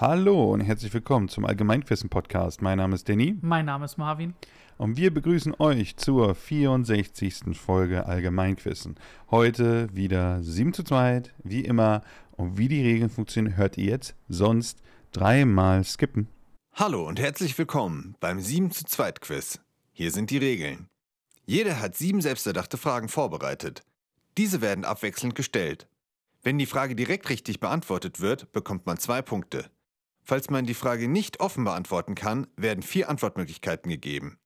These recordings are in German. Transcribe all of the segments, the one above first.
Hallo und herzlich willkommen zum Allgemeinquissen Podcast. Mein Name ist Danny Mein Name ist Marvin. und wir begrüßen euch zur 64. Folge Allgemeinquissen. Heute wieder 7 zu 2, wie immer. Und wie die Regeln funktionieren, hört ihr jetzt. Sonst dreimal skippen. Hallo und herzlich willkommen beim 7 zu 2 Quiz. Hier sind die Regeln. Jeder hat sieben selbsterdachte Fragen vorbereitet. Diese werden abwechselnd gestellt. Wenn die Frage direkt richtig beantwortet wird, bekommt man zwei Punkte. Falls man die Frage nicht offen beantworten kann, werden vier Antwortmöglichkeiten gegeben.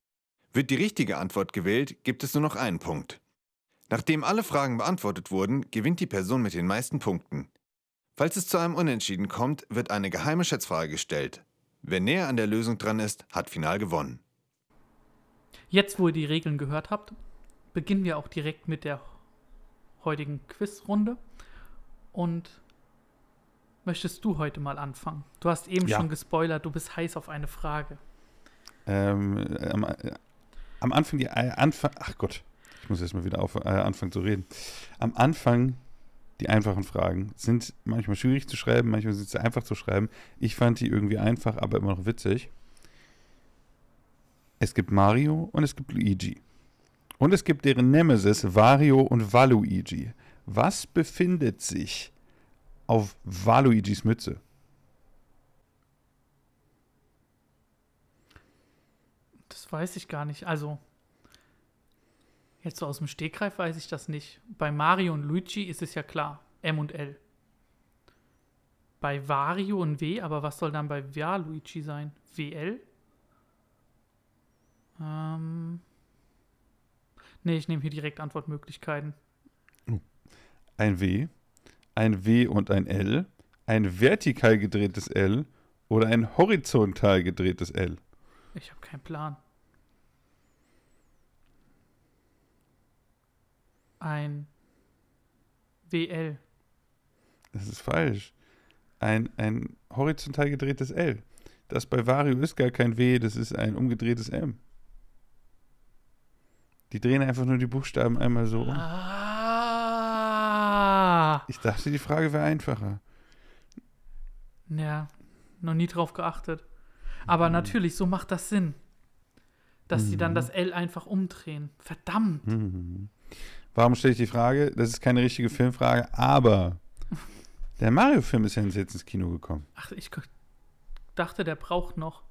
Wird die richtige Antwort gewählt, gibt es nur noch einen Punkt. Nachdem alle Fragen beantwortet wurden, gewinnt die Person mit den meisten Punkten. Falls es zu einem Unentschieden kommt, wird eine geheime Schätzfrage gestellt. Wer näher an der Lösung dran ist, hat final gewonnen. Jetzt, wo ihr die Regeln gehört habt, beginnen wir auch direkt mit der heutigen Quizrunde. Und möchtest du heute mal anfangen? Du hast eben Ja. schon gespoilert, du bist heiß auf eine Frage. Ähm, am, äh, am Anfang, die äh, Anfang, ach Gott, ich muss erst mal wieder auf, äh, anfangen zu reden. Am Anfang, die einfachen Fragen sind manchmal schwierig zu schreiben, manchmal sind sie einfach zu schreiben. Ich fand die irgendwie einfach, aber immer noch witzig. Es gibt Mario und es gibt Luigi. Und es gibt deren Nemesis Wario und Waluigi. Was befindet sich auf Waluigis Mütze? Das weiß ich gar nicht. Also, jetzt so aus dem Stegreif weiß ich das nicht. Bei Mario und Luigi ist es ja klar. M und L. Bei Wario und W, aber was soll dann bei Waluigi sein? WL? Ähm. Nee, ich nehme hier direkt Antwortmöglichkeiten. ein W, ein W und ein L, ein vertikal gedrehtes L oder ein horizontal gedrehtes L. Ich habe keinen Plan. Ein WL. Das ist falsch. Ein, ein horizontal gedrehtes L. Das bei Vario ist gar kein W, das ist ein umgedrehtes M. Die drehen einfach nur die Buchstaben einmal so um. Ah! Ich dachte, die Frage wäre einfacher. Ja, noch nie drauf geachtet. Aber natürlich, so macht das Sinn. Dass sie dann das L einfach umdrehen. Verdammt. Mhm. Warum stelle ich die Frage? Das ist keine richtige Filmfrage, aber der Mario-Film ist ja jetzt ins Kino gekommen. Ach, ich dachte, der braucht noch.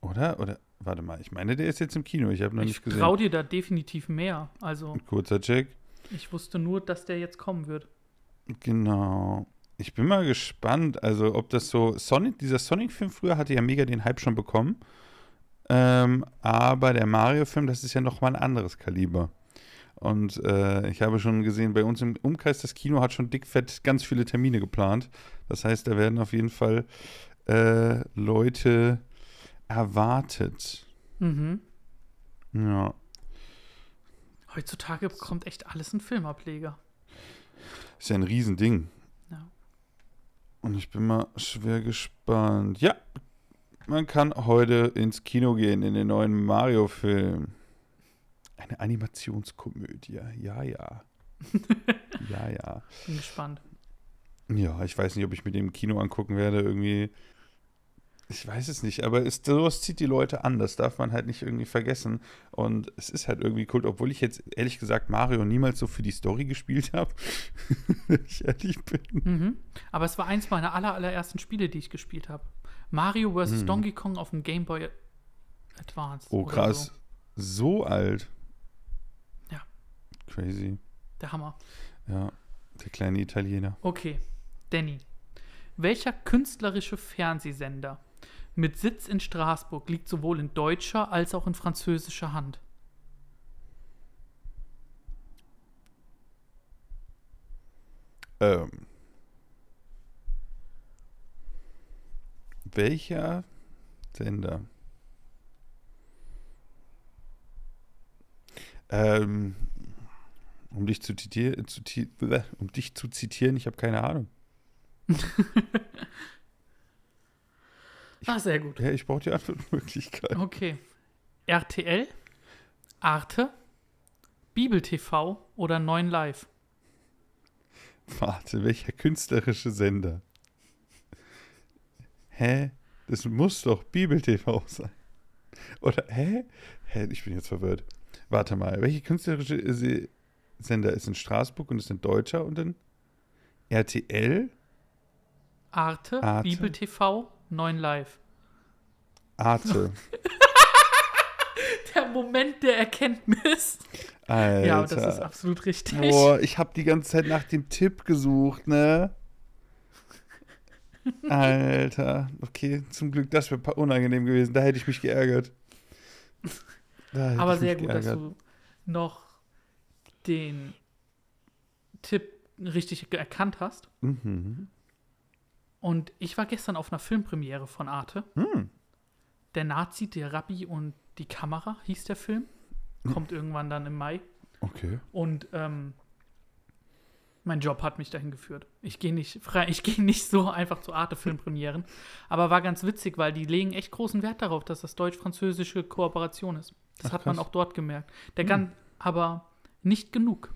Oder? Oder? Warte mal, ich meine, der ist jetzt im Kino. Ich habe noch Ich nicht gesehen. trau dir da definitiv mehr. Also, Ein kurzer Check. ich wusste nur, dass der jetzt kommen wird. Genau. Ich bin mal gespannt, also ob das so Sonic, dieser Sonic-Film früher hatte ja mega den Hype schon bekommen. Ähm, aber der Mario-Film, das ist ja nochmal ein anderes Kaliber. Und äh, ich habe schon gesehen, bei uns im Umkreis, das Kino hat schon dickfett ganz viele Termine geplant. Das heißt, da werden auf jeden Fall äh, Leute erwartet. Mhm. Ja. Heutzutage bekommt echt alles einen Filmableger. Ist ja ein Riesending. Ja. Und ich bin mal schwer gespannt. Ja, man kann heute ins Kino gehen in den neuen Mario-Film. Eine Animationskomödie. Ja, ja. ja, ja. Bin gespannt. Ja, ich weiß nicht, ob ich mir den im Kino angucken werde. Irgendwie. Ich weiß es nicht, aber es, sowas zieht die Leute an. Das darf man halt nicht irgendwie vergessen. Und es ist halt irgendwie cool, obwohl ich jetzt ehrlich gesagt Mario niemals so für die Story gespielt habe. Wenn ich ehrlich bin. Mhm. Aber es war eins meiner aller, allerersten Spiele, die ich gespielt habe. Mario vs. Hm. Donkey Kong auf dem Game Boy Advance. Oh, krass. So. So alt. Ja. Crazy. Der Hammer. Ja. Der kleine Italiener. Okay, Danny. Welcher künstlerische Fernsehsender mit Sitz in Straßburg liegt sowohl in deutscher als auch in französischer Hand? Ähm. Welcher Sender? Ähm, um dich zu zitieren, zu, um dich zu zitieren, ich habe keine Ahnung. Ah, sehr gut. Ja, ich brauche die Antwortmöglichkeit. Okay. RTL, Arte, Bibel TV oder 9 Live? Warte, welcher künstlerische Sender? hä? Das muss doch Bibel-TV sein. Oder, hä? Hä, ich bin jetzt verwirrt. Warte mal, welche künstlerische äh, Sender ist in Straßburg und ist ein Deutscher und in RTL? Arte, Arte. Bibel TV, 9 Live. Arte. Der Moment der Erkenntnis. Alter. Ja, das ist absolut richtig. Boah, ich habe die ganze Zeit nach dem Tipp gesucht, ne? Alter. Okay, zum Glück, das wäre unangenehm gewesen. Da hätte ich mich geärgert. Aber sehr gut, dass geärgert. du noch den Tipp richtig erkannt hast. Mhm. Und ich war gestern auf einer Filmpremiere von Arte. Hm. Der Nazi, der Rabbi und die Kamera hieß der Film. Kommt irgendwann dann im Mai. Okay. Und ähm, mein Job hat mich dahin geführt. Ich gehe nicht frei, ich gehe nicht so einfach zu Arte-Filmpremieren. aber war ganz witzig, weil die legen echt großen Wert darauf, dass das deutsch-französische Kooperation ist. Das Ach, hat man krass. auch dort gemerkt. Der Hm. kann aber nicht genug.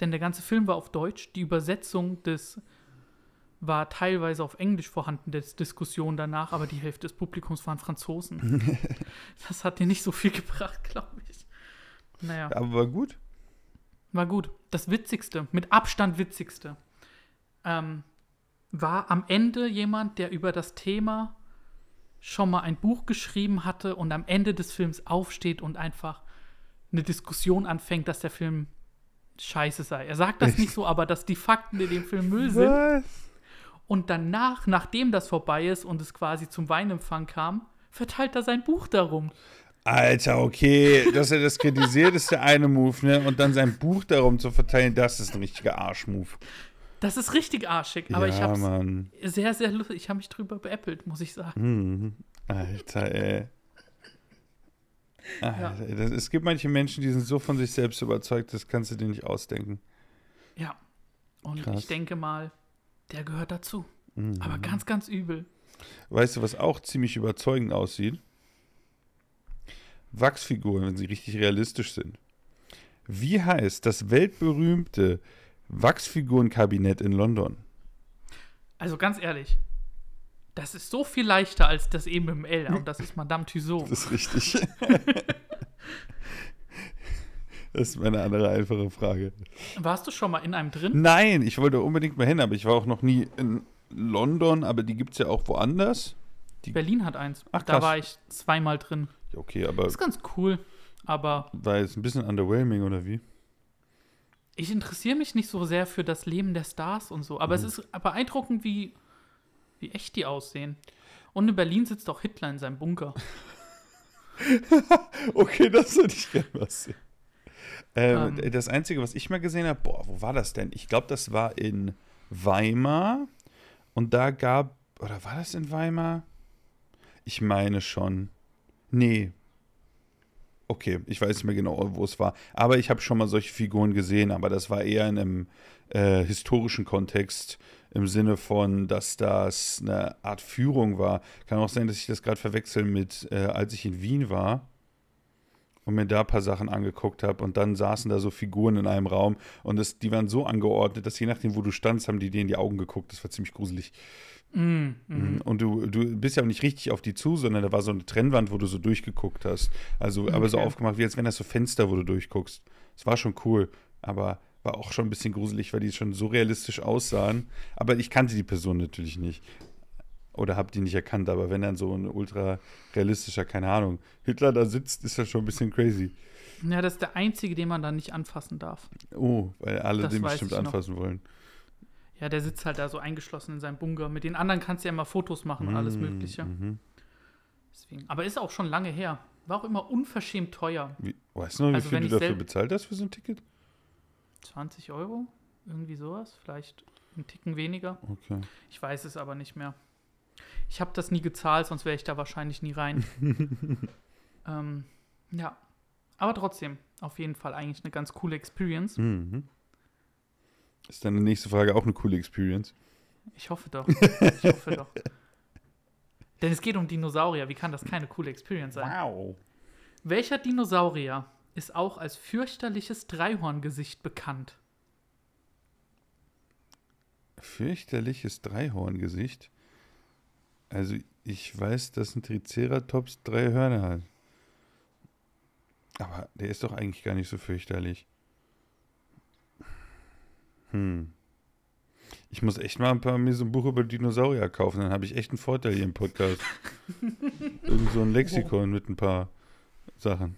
Denn der ganze Film war auf Deutsch. Die Übersetzung des war teilweise auf Englisch vorhanden, der Diskussion danach, aber die Hälfte des Publikums waren Franzosen. das hat dir nicht so viel gebracht, glaube ich. Naja. Aber war gut. War gut. Das Witzigste, mit Abstand Witzigste, ähm, war am Ende jemand, der über das Thema schon mal ein Buch geschrieben hatte und am Ende des Films aufsteht und einfach eine Diskussion anfängt, dass der Film scheiße sei. Er sagt das nicht so, aber dass die Fakten in dem Film Müll sind. Was? Und danach, nachdem das vorbei ist und es quasi zum Weinempfang kam, verteilt er sein Buch darum. Alter, okay, dass er das kritisiert, ist der eine Move, ne? Und dann sein Buch darum zu verteilen, das ist ein richtiger Arschmove. Das ist richtig arschig, aber ja, ich habe Mann. sehr, sehr lustig. Ich habe mich drüber beäppelt, muss ich sagen. Mhm. Alter, ey. Alter, ey, das, es gibt manche Menschen, die sind so von sich selbst überzeugt, das kannst du dir nicht ausdenken. Ja. Und Krass. ich denke mal, der gehört dazu. Mhm. Aber ganz, ganz übel. Weißt du, was auch ziemlich überzeugend aussieht? Wachsfiguren, wenn sie richtig realistisch sind. Wie heißt das weltberühmte Wachsfigurenkabinett in London? Also ganz ehrlich, das ist so viel leichter als das eben im L. Und das ist Madame Tussaud. Das ist richtig. das ist meine andere einfache Frage. Warst du schon mal in einem drin? Nein, ich wollte unbedingt mal hin, aber ich war auch noch nie in London, aber die gibt es ja auch woanders. Berlin hat eins. Ach, da krass. war ich zweimal drin. Ja, okay, aber ist ganz cool. Aber war jetzt ein bisschen underwhelming oder wie? ich interessiere mich nicht so sehr für das Leben der Stars und so. Aber Mhm. es ist beeindruckend, wie, wie echt die aussehen. Und in Berlin sitzt auch Hitler in seinem Bunker. Okay, das würde ich gerne was sehen. Ähm, Ähm. das Einzige, was ich mal gesehen habe, boah, wo war das denn? Ich glaube, das war in Weimar. Und da gab, oder war das in Weimar? Ich meine schon. Nee. Okay, ich weiß nicht mehr genau, wo es war. Aber ich habe schon mal solche Figuren gesehen, aber das war eher in einem äh, historischen Kontext, im Sinne von, dass das eine Art Führung war. Kann auch sein, dass ich das gerade verwechsel mit, äh, als ich in Wien war und mir da ein paar Sachen angeguckt habe und dann saßen da so Figuren in einem Raum und das, die waren so angeordnet, dass je nachdem, wo du standst, haben die dir in die Augen geguckt. Das war ziemlich gruselig. Mm, mm. Und du, du bist ja auch nicht richtig auf die zu, sondern da war so eine Trennwand, wo du so durchgeguckt hast. Also, aber so Okay. aufgemacht, wie als wenn das so Fenster, wo du durchguckst. Das war schon cool, aber war auch schon ein bisschen gruselig, weil die schon so realistisch aussahen. Aber ich kannte die Person natürlich nicht. Oder hab die nicht erkannt, aber wenn dann so ein ultra realistischer, keine Ahnung, Hitler da sitzt, ist das schon ein bisschen crazy. Ja, das ist der einzige, den man da nicht anfassen darf. Oh, weil alle Das den bestimmt noch. anfassen wollen. Ja, der sitzt halt da so eingeschlossen in seinem Bunker. Mit den anderen kannst du ja immer Fotos machen und alles Mm, Mögliche. mhm. Deswegen. Aber ist auch schon lange her. War auch immer unverschämt teuer. Wie, weißt du noch, wie Also viel du dafür bezahlt hast für so ein Ticket? 20 Euro? Irgendwie sowas? Vielleicht einen Ticken weniger. Okay. Ich weiß es aber nicht mehr. Ich habe das nie gezahlt, sonst wäre ich da wahrscheinlich nie rein. ähm, ja. Aber trotzdem, auf jeden Fall eigentlich eine ganz coole Experience. Mhm. Ist deine nächste Frage auch eine coole Experience? Ich hoffe doch. Ich hoffe doch. Denn es geht um Dinosaurier. Wie kann das keine coole Experience sein? Wow. Welcher Dinosaurier ist auch als fürchterliches Dreihorngesicht bekannt? Fürchterliches Dreihorngesicht. Also ich weiß, dass ein Triceratops drei Hörner hat. Aber der ist doch eigentlich gar nicht so fürchterlich. Hm. Ich muss echt mal ein paar mir so ein Buch über Dinosaurier kaufen, dann habe ich echt einen Vorteil hier im Podcast. Irgend so ein Lexikon mit ein paar Sachen.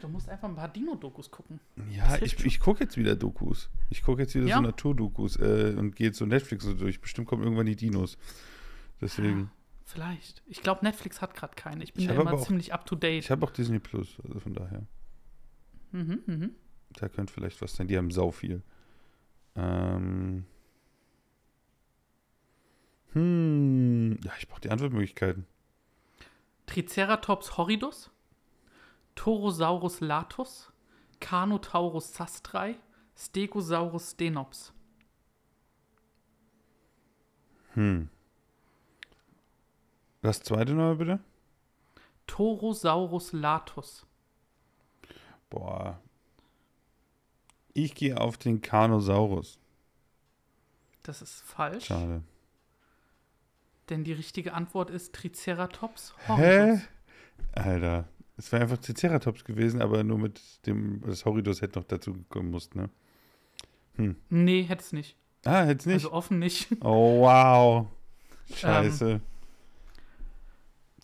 Du musst einfach ein paar Dino-Dokus gucken. Ja, ich, ich gucke jetzt wieder Dokus. Ich gucke jetzt wieder Ja? so Naturdokus äh, und gehe so Netflix so durch. Bestimmt kommen irgendwann die Dinos. Deswegen. Vielleicht. Ich glaube, Netflix hat gerade keine. Ich bin Ich hab immer aber auch- ziemlich up to date. Ich habe auch Disney Plus, also von daher. Mhm, mhm. Da könnte vielleicht was sein. Die haben sau viel. Ähm. Hm. Ja, ich brauche die Antwortmöglichkeiten. Triceratops horridus, Torosaurus latus, Carnotaurus sastrae, Stegosaurus stenops. Hm. Das zweite noch bitte? Torosaurus latus. Boah. Ich gehe auf den Carnosaurus. Das ist falsch, Schade. denn die richtige Antwort ist Triceratops Hä? horridus. Alter. Es wäre einfach Triceratops gewesen, aber nur mit dem, das Horridus hätte noch dazu gekommen muss, ne? Nee, hätte es nicht. Ah, jetzt nicht. Also offen nicht. oh, wow. Scheiße.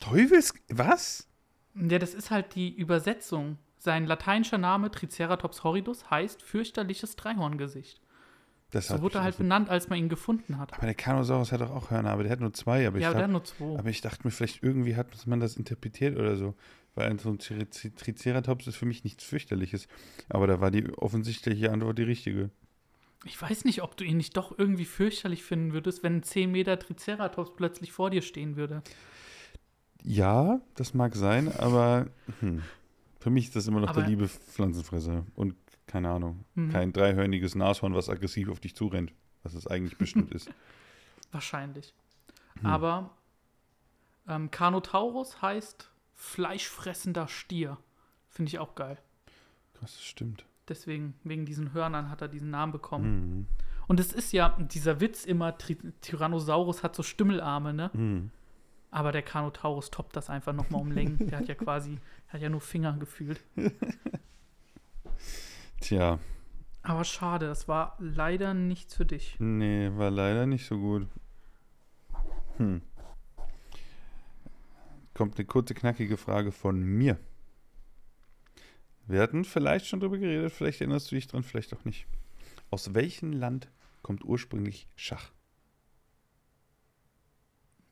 Teufels. Was? Ja, das ist halt die Übersetzung. Sein lateinischer Name Triceratops horridus heißt fürchterliches Dreihorngesicht. Das So wurde er halt benannt, als man ihn gefunden hat. Aber der Carnosaurus hat doch auch Hörner, aber der hat nur zwei. Aber, ja, ich, der hat nur zwei. aber ich dachte mir, vielleicht irgendwie hat man das interpretiert oder so. Weil so ein Tri- Tri- Triceratops ist für mich nichts fürchterliches. Aber da war die offensichtliche Antwort die richtige. Ich weiß nicht, ob du ihn nicht doch irgendwie fürchterlich finden würdest, wenn ein 10 Meter Triceratops plötzlich vor dir stehen würde. Ja, das mag sein, aber hm, für mich ist das immer noch Aber- der liebe Pflanzenfresser. Und keine Ahnung, Mhm. kein dreihörniges Nashorn, was aggressiv auf dich zurennt. Was es eigentlich bestimmt ist. Wahrscheinlich. Hm. Aber ähm, Carnotaurus heißt fleischfressender Stier. Finde ich auch geil. Krass, das stimmt. Deswegen, wegen diesen Hörnern hat er diesen Namen bekommen. Mhm. Und es ist ja dieser Witz immer, Tyrannosaurus hat so Stimmelarme, ne? Mhm. Aber der Carnotaurus toppt das einfach nochmal um Längen. Der hat ja quasi, hat ja nur Finger gefühlt. Tja, Aber schade, das war leider nichts für dich. nee, war leider nicht so gut. Hm. Kommt eine kurze, knackige Frage von mir. Wir hatten vielleicht schon drüber geredet, vielleicht erinnerst du dich dran, vielleicht auch nicht. Aus welchem Land kommt ursprünglich Schach?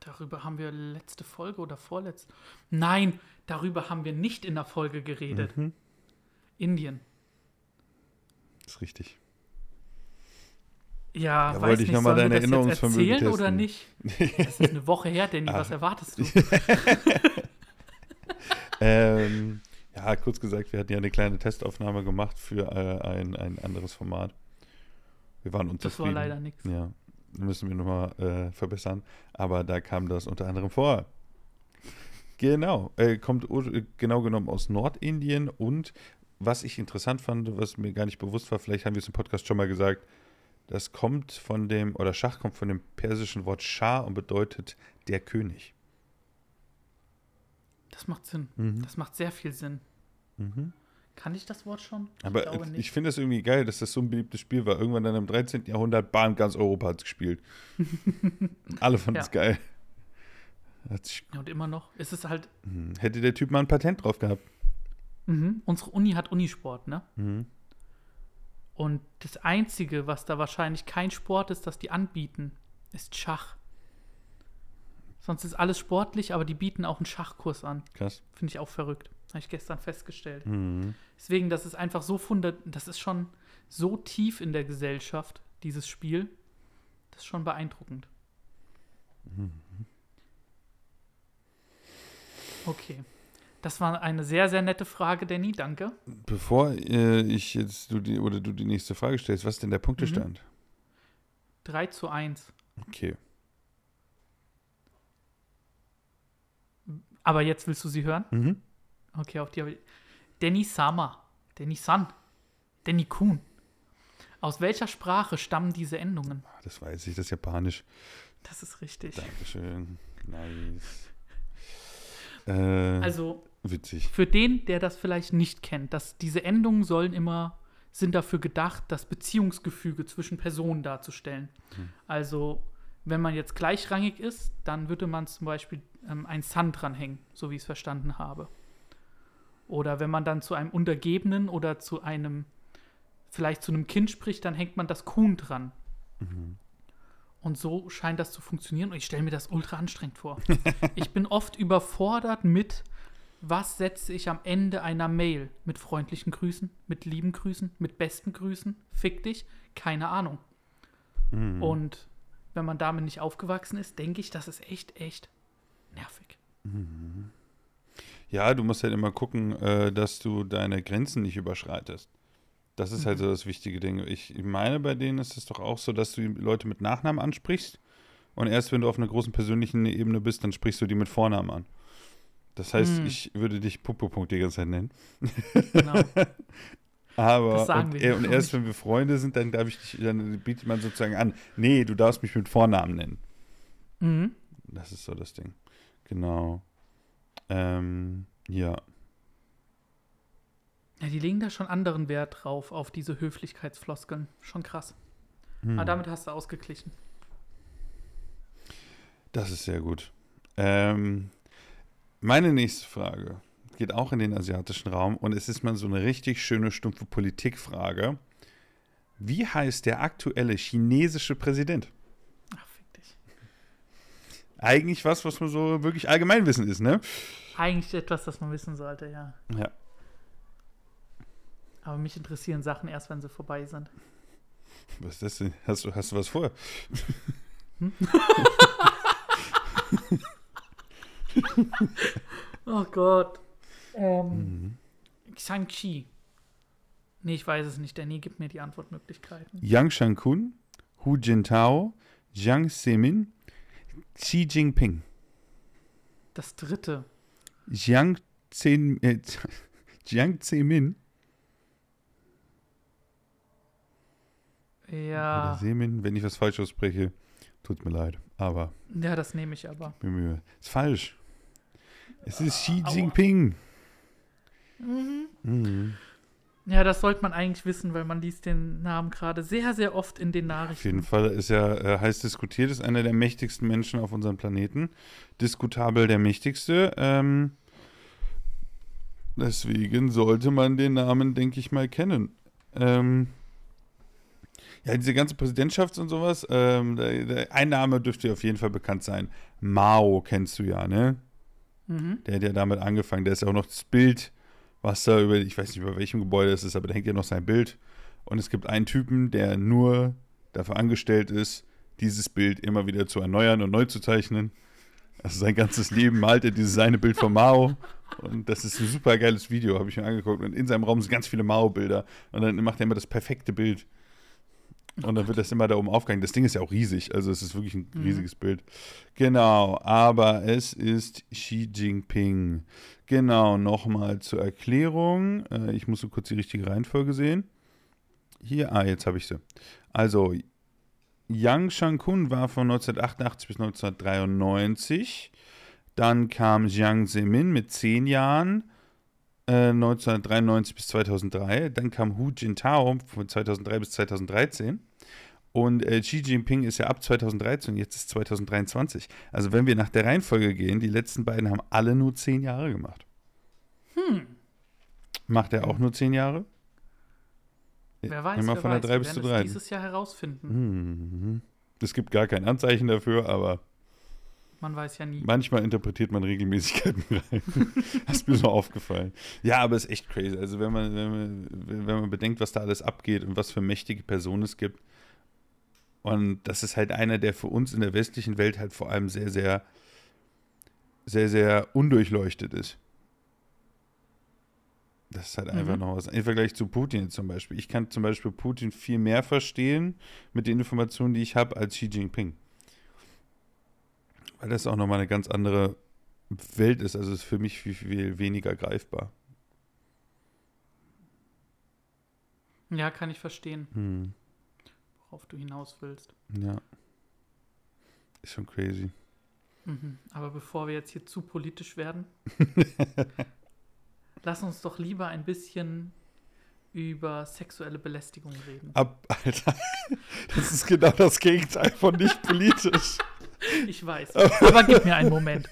Darüber haben wir letzte Folge oder vorletzte. Nein, darüber haben wir nicht in der Folge geredet. Mhm. Indien. Ist richtig. Ja, Da weiß wollte ich nicht, noch mal sollen wir deine Erinnerungsvermögen erzählen oder testen. nicht? Das ist eine Woche her, Danny. Ah. Was erwartest du? ähm, ja, kurz gesagt, wir hatten ja eine kleine Testaufnahme gemacht für äh, ein, ein anderes Format. Wir waren Das war unzufrieden. leider nichts. Ja, müssen wir nochmal äh, verbessern. Aber da kam das unter anderem vor. Genau, äh, kommt genau genommen aus Nordindien und was ich interessant fand, was mir gar nicht bewusst war, vielleicht haben wir es im Podcast schon mal gesagt, das kommt von dem, oder Schach kommt von dem persischen Wort Schah und bedeutet der König. Das macht Sinn. Mhm. Das macht sehr viel Sinn. Mhm. Kann ich das Wort schon? Aber ich nicht. ich finde es irgendwie geil, dass das so ein beliebtes Spiel war. Irgendwann dann im 13. Jahrhundert, bam, ganz Europa hat es gespielt. Alle fanden es Ja. geil. Und immer noch. Es ist halt, hm, hätte der Typ mal ein Patent drauf gehabt. mhm, unsere Uni hat Unisport, ne? Mhm. Und das Einzige, was da wahrscheinlich kein Sport ist, das die anbieten, ist Schach. Sonst ist alles sportlich, aber die bieten auch einen Schachkurs an. Krass. Finde ich auch verrückt. Habe ich gestern festgestellt. Mhm. Deswegen, das ist einfach so fundat, das ist schon so tief in der Gesellschaft, dieses Spiel. Das ist schon beeindruckend. Okay. Das war eine sehr, sehr nette Frage, Danny. Danke. Bevor äh, ich jetzt du die oder du die nächste Frage stellst, was ist denn der Punktestand? 3 zu 1. Okay. Aber jetzt willst du sie hören? Mhm. Okay, auf die habe ich. Danny Sama. Danny San. Danny Kuhn. Aus welcher Sprache stammen diese Endungen? Ah, Das weiß ich, das ist Japanisch. Das ist richtig. Dankeschön. Nice. Äh, Also witzig. für den, der das vielleicht nicht kennt, dass diese Endungen sollen immer, sind dafür gedacht, das Beziehungsgefüge zwischen Personen darzustellen. Also, wenn man jetzt gleichrangig ist, dann würde man zum Beispiel ähm, ein Sun dranhängen, so wie ich es verstanden habe. Oder wenn man dann zu einem Untergebenen oder zu einem, vielleicht zu einem Kind spricht, dann hängt man das Kuhn dran. Und so scheint das zu funktionieren. Und ich stelle mir das ultra anstrengend vor. ich bin oft überfordert mit, was setze ich am Ende einer Mail? Mit freundlichen Grüßen, mit lieben Grüßen, mit besten Grüßen? Fick dich? Keine Ahnung. Und wenn man damit nicht aufgewachsen ist, denke ich, das ist echt, echt nervig. Ja, du musst halt immer gucken, äh, dass du deine Grenzen nicht überschreitest. Das ist halt so das wichtige Ding. Ich meine, bei denen ist es doch auch so, dass du die Leute mit Nachnamen ansprichst und erst wenn du auf einer großen persönlichen Ebene bist, dann sprichst du die mit Vornamen an. Das heißt, Hm. ich würde dich Puppe-Punkt die ganze Zeit nennen. Genau. Aber Das sagen und, wir und erst wenn wir Freunde sind, dann darf ich dich, dann bietet man sozusagen an, nee, du darfst mich mit Vornamen nennen. mhm. Das ist so das Ding. Genau. Ähm, ja. Ja, die legen da schon anderen Wert drauf, auf diese Höflichkeitsfloskeln. Schon krass. Hm. Aber damit hast du ausgeglichen. Das ist sehr gut. Ähm, meine nächste Frage geht auch in den asiatischen Raum und es ist mal so eine richtig schöne, stumpfe Politikfrage. Wie heißt der aktuelle chinesische Präsident? Ach, fick dich. Eigentlich was, was man so wirklich Allgemeinwissen ist, ne? Eigentlich etwas, das man wissen sollte, ja. Ja. Aber mich interessieren Sachen erst, wenn sie vorbei sind. Was ist das denn? Hast du, hast du was vor? Oh Gott. Mhm. Ähm, Shang-Chi. Nee, ich weiß es nicht. Danny gibt mir die Antwortmöglichkeiten. Yang Shankun, Hu Jintao, Jiang Zemin, Xi Jinping. Das dritte. Jiang, Zen, äh, Jiang Zemin oder Ja. Semin, wenn ich was falsch ausspreche, tut mir leid. Aber Ja, das nehme ich aber. Ist falsch. Es ist Xi Aua. Jinping. Mhm. Ja, das sollte man eigentlich wissen, weil man liest den Namen gerade sehr, sehr oft in den Auf jeden Nachrichten. Fall ist er äh, heiß diskutiert, ist einer der mächtigsten Menschen auf unserem Planeten. Diskutabel der mächtigste. Ähm, deswegen sollte man den Namen, denke ich mal, kennen. Ähm, ja, diese ganze Präsidentschafts- und sowas, ähm, der, der, ein Name dürfte dir auf jeden Fall bekannt sein. Mao kennst du ja, ne? Mhm. Der hat ja damit angefangen. Der ist ja auch noch das Bild, was da über, ich weiß nicht, über welchem Gebäude es ist, aber da hängt ja noch sein Bild. Und es gibt einen Typen, der nur dafür angestellt ist, dieses Bild immer wieder zu erneuern und neu zu zeichnen. Also sein ganzes Leben malt er dieses eine Bild von Mao. Und das ist ein super geiles Video, habe ich mir angeguckt. Und in seinem Raum sind ganz viele Mao-Bilder. Und dann macht er immer das perfekte Bild. Und dann wird das immer da oben aufgehangen. Das Ding ist ja auch riesig. Also es ist wirklich ein Mhm. riesiges Bild. Genau, aber es ist Xi Jinping. Genau, nochmal zur Erklärung. Äh, ich muss so kurz die richtige Reihenfolge sehen. Hier, ah, jetzt habe ich sie. Also, Yang Shankun war von 1988 bis 1993. Dann kam Jiang Zemin mit 10 Jahren, äh, 1993 bis 2003. Dann kam Hu Jintao von 2003 bis 2013. Und äh, Xi Jinping ist ja ab 2013 und jetzt ist 2023. Also wenn wir nach der Reihenfolge gehen, die letzten beiden haben alle nur 10 Jahre gemacht. Hm. Macht er auch nur 10 Jahre? Wer weiß, Immer wer von weiß. der 3 Wir bis zu werden 3. es dieses Jahr herausfinden. Mhm. Es gibt gar kein Anzeichen dafür, aber Man weiß ja nie. manchmal interpretiert man Regelmäßigkeiten rein. das ist mir so aufgefallen. Ja, aber es ist echt crazy. Also wenn man, wenn man, wenn man bedenkt, was da alles abgeht und was für mächtige Personen es gibt. Und das ist halt einer, der für uns in der westlichen Welt halt vor allem sehr, sehr, sehr, sehr undurchleuchtet ist. Das ist halt einfach Mhm. noch was. Im Vergleich zu Putin zum Beispiel. Ich kann zum Beispiel Putin viel mehr verstehen mit den Informationen, die ich habe, als Xi Jinping. Weil das auch nochmal eine ganz andere Welt ist. Also ist für mich viel, viel weniger greifbar. Ja, kann ich verstehen, Hm. Worauf du hinaus willst. Ja. Ist schon crazy. Mhm. Aber bevor wir jetzt hier zu politisch werden, lass uns doch lieber ein bisschen über sexuelle Belästigung reden. Ab, Alter, das ist genau das Gegenteil von nicht politisch. Ich weiß. Aber gib mir einen Moment.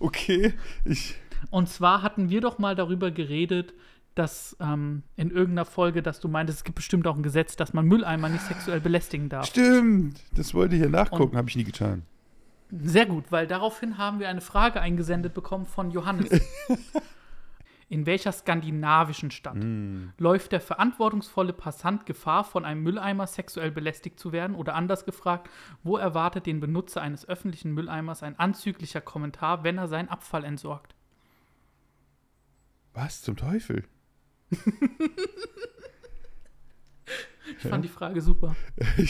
Okay, ich. Und zwar hatten wir doch mal darüber geredet, dass ähm, in irgendeiner Folge, dass du meintest, es gibt bestimmt auch ein Gesetz, dass man Mülleimer nicht sexuell belästigen darf. Stimmt, das wollte ich hier nachgucken, habe ich nie getan. Sehr gut, weil daraufhin haben wir eine Frage eingesendet bekommen von Johannes. In welcher skandinavischen Stadt Hm. läuft der verantwortungsvolle Passant Gefahr, von einem Mülleimer sexuell belästigt zu werden? Oder anders gefragt, wo erwartet den Benutzer eines öffentlichen Mülleimers ein anzüglicher Kommentar, wenn er seinen Abfall entsorgt? Was zum Teufel? Ich fand die Frage super.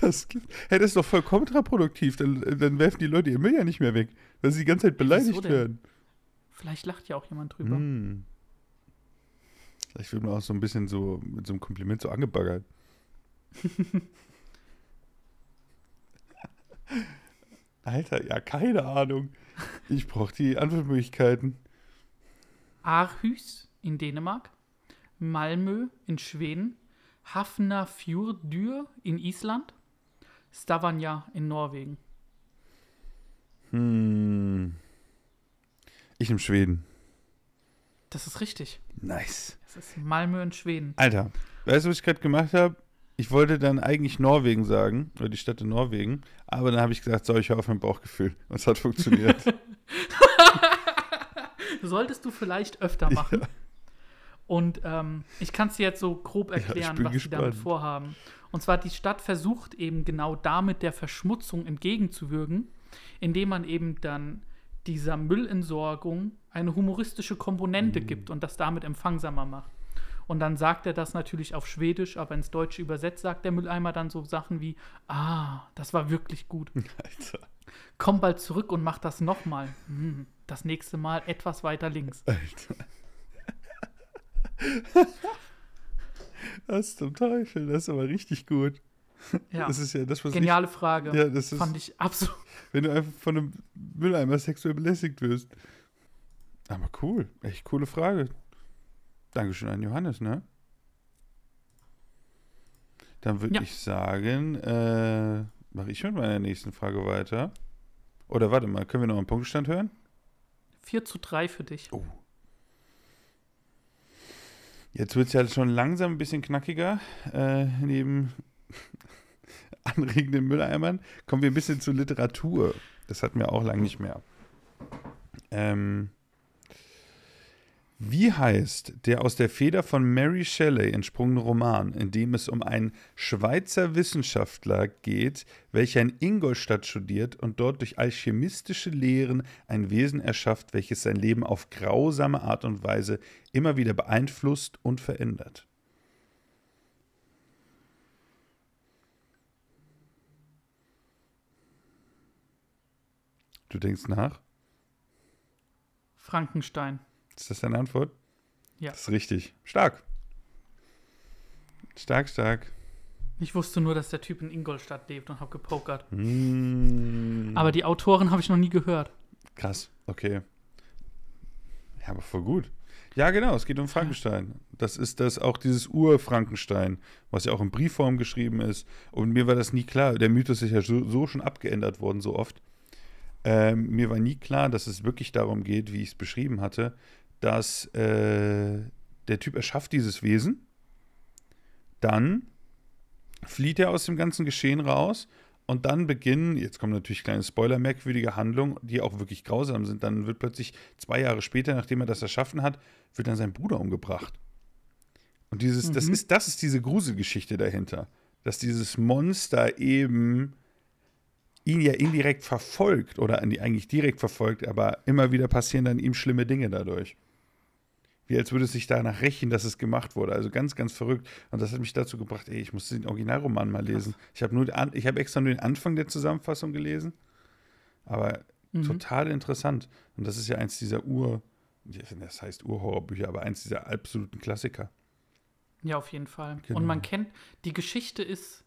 Das, hey, das ist doch voll kontraproduktiv. Dann, dann werfen die Leute ihr Müll ja nicht mehr weg, weil sie die ganze Zeit beleidigt werden. Vielleicht lacht ja auch jemand drüber. Hm. Vielleicht wird man auch so ein bisschen so mit so einem Kompliment so angebaggert. Alter, ja, keine Ahnung. Ich brauche die Antwortmöglichkeiten. Aarhus in Dänemark, Malmö in Schweden, Hafnarfjordur in Island, Stavanger in Norwegen. Hm. Ich in Schweden. Das ist richtig. Nice. Es ist Malmö in Schweden. Alter, weißt du, was ich gerade gemacht habe? Ich wollte dann eigentlich Norwegen sagen, oder die Stadt in Norwegen, aber dann habe ich gesagt, so, ich höre auf mein Bauchgefühl. Und es hat funktioniert. Solltest du vielleicht öfter machen. Und ähm, ich kann es dir jetzt so grob erklären, bin was sie damit gespannt. vorhaben. Und zwar, die Stadt versucht eben genau damit der Verschmutzung entgegenzuwirken, indem man eben dann dieser Müllentsorgung eine humoristische Komponente Mhm. gibt und das damit empfangsamer macht. Und dann sagt er das natürlich auf Schwedisch, aber ins Deutsche übersetzt sagt der Mülleimer dann so Sachen wie, ah, das war wirklich gut. Alter. Komm bald zurück und mach das nochmal. Hm, das nächste Mal etwas weiter links. Alter. Was zum Teufel, das ist aber richtig gut. Ja, Das ist ja das, was geniale Frage. ich, ja, das ist, Fand ich absolut. wenn du einfach von einem Mülleimer sexuell belästigt wirst. Aber cool, echt coole Frage. Dankeschön an Johannes, ne? Dann würde Ja. ich sagen, äh, mache ich mit meiner nächsten Frage weiter. Oder warte mal, können wir noch einen Punktstand hören? 4 zu 3 für dich. Oh. Jetzt wird es ja schon langsam ein bisschen knackiger. Äh, neben anregenden Mülleimern kommen wir ein bisschen zu Literatur. Das hatten wir auch lange nicht mehr. Ähm, wie heißt der aus der Feder von Mary Shelley entsprungene Roman, in dem es um einen Schweizer Wissenschaftler geht, welcher in Ingolstadt studiert und dort durch alchemistische Lehren ein Wesen erschafft, welches sein Leben auf grausame Art und Weise immer wieder beeinflusst und verändert? Du denkst nach? Frankenstein. Ist das deine Antwort? Ja. Das ist richtig. Stark. Stark, stark. Ich wusste nur, dass der Typ in Ingolstadt lebt und habe gepokert. Mm. Aber die Autoren habe ich noch nie gehört. Krass, okay. Ja, aber voll gut. Ja, genau, es geht um Frankenstein. Das ist das auch dieses Ur-Frankenstein, was ja auch in Briefform geschrieben ist. Und mir war das nie klar. Der Mythos ist ja so, so schon abgeändert worden, so oft. Ähm, mir war nie klar, dass es wirklich darum geht, wie ich es beschrieben hatte, dass äh, der Typ erschafft dieses Wesen, dann flieht er aus dem ganzen Geschehen raus und dann beginnen, jetzt kommen natürlich kleine Spoiler, merkwürdige Handlungen, die auch wirklich grausam sind. Dann wird plötzlich zwei Jahre später, nachdem er das erschaffen hat, wird dann sein Bruder umgebracht. Und dieses, das Mhm. ist, das ist diese Gruselgeschichte dahinter. Dass dieses Monster eben ihn ja indirekt verfolgt oder eigentlich direkt verfolgt, aber immer wieder passieren dann ihm schlimme Dinge dadurch. Wie als würde es sich danach rächen, dass es gemacht wurde. Also ganz, ganz verrückt. Und das hat mich dazu gebracht, ey, ich muss den Originalroman mal lesen. Ich habe nur, ich habe extra nur den Anfang der Zusammenfassung gelesen. Aber Mhm. total interessant. Und das ist ja eins dieser Ur, das heißt Urhorrorbücher, aber eins dieser absoluten Klassiker. Ja, auf jeden Fall. Genau. Und man kennt, die Geschichte ist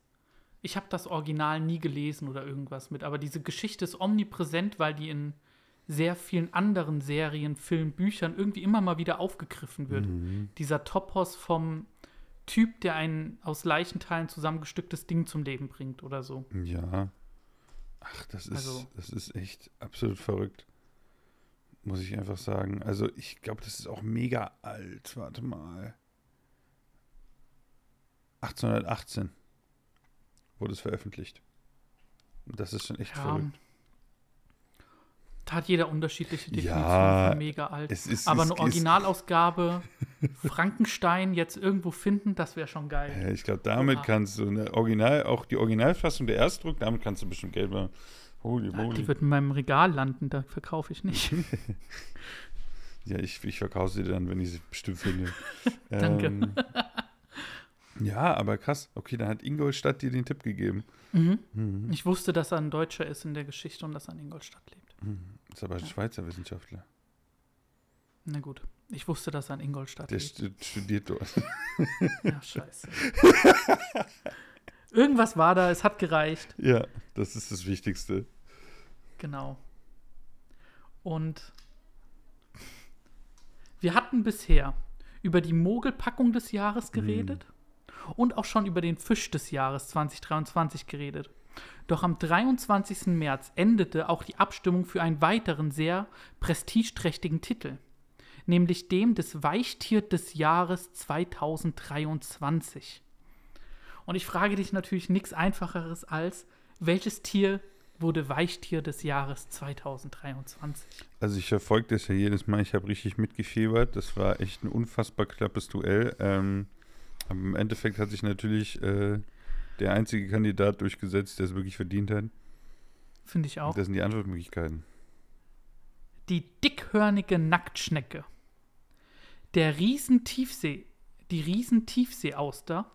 Ich habe das Original nie gelesen oder irgendwas mit, aber diese Geschichte ist omnipräsent, weil die in sehr vielen anderen Serien, Filmen, Büchern irgendwie immer mal wieder aufgegriffen wird. Mhm. Dieser Topos vom Typ, der ein aus Leichenteilen zusammengestücktes Ding zum Leben bringt oder so. Ja. Ach, das ist, Also- das ist echt absolut verrückt. Muss ich einfach sagen. Also, ich glaube, das ist auch mega alt. Warte mal. 1818 wurde es veröffentlicht. Das ist schon echt Ja. verrückt. Da hat jeder unterschiedliche Definitionen Ja, von mega alt. Es ist, Aber es eine Originalausgabe Frankenstein jetzt irgendwo finden, das wäre schon geil. Ja, ich glaube, damit Oha. kannst du eine Original, auch die Originalfassung der Erstdruck, damit kannst du bestimmt Geld machen. Holy Ja, moly. Die wird in meinem Regal landen, da verkaufe ich nicht. Ja, ich, ich verkaufe sie dann, wenn ich sie bestimmt finde. Danke. Ähm, ja, aber krass. Okay, dann hat Ingolstadt dir den Tipp gegeben. mhm. Mhm. Ich wusste, dass er ein Deutscher ist in der Geschichte und dass er in Ingolstadt lebt. Mhm. Ist aber ein Ja. Schweizer Wissenschaftler. Na gut. Ich wusste, dass er in Ingolstadt Der stu studiert dort. Ja, scheiße. Irgendwas war da, es hat gereicht. ja, das ist das Wichtigste. Genau. Und wir hatten bisher über die Mogelpackung des Jahres geredet und auch schon über den Fisch des Jahres 2023 geredet. Doch am 23. März endete auch die Abstimmung für einen weiteren sehr prestigeträchtigen Titel, nämlich dem des Weichtier des Jahres 2023. Und ich frage dich natürlich nichts Einfacheres als, welches Tier wurde Weichtier des Jahres 2023? Also ich verfolge das ja jedes Mal. Ich habe richtig mitgefiebert. Das war echt ein unfassbar knappes Duell. Ähm, aber im Endeffekt hat sich natürlich äh, der einzige Kandidat durchgesetzt, der es wirklich verdient hat. Finde ich auch. Das sind die Antwortmöglichkeiten. Die dickhörnige Nacktschnecke. Der Riesentiefsee, die Riesentiefseeauster,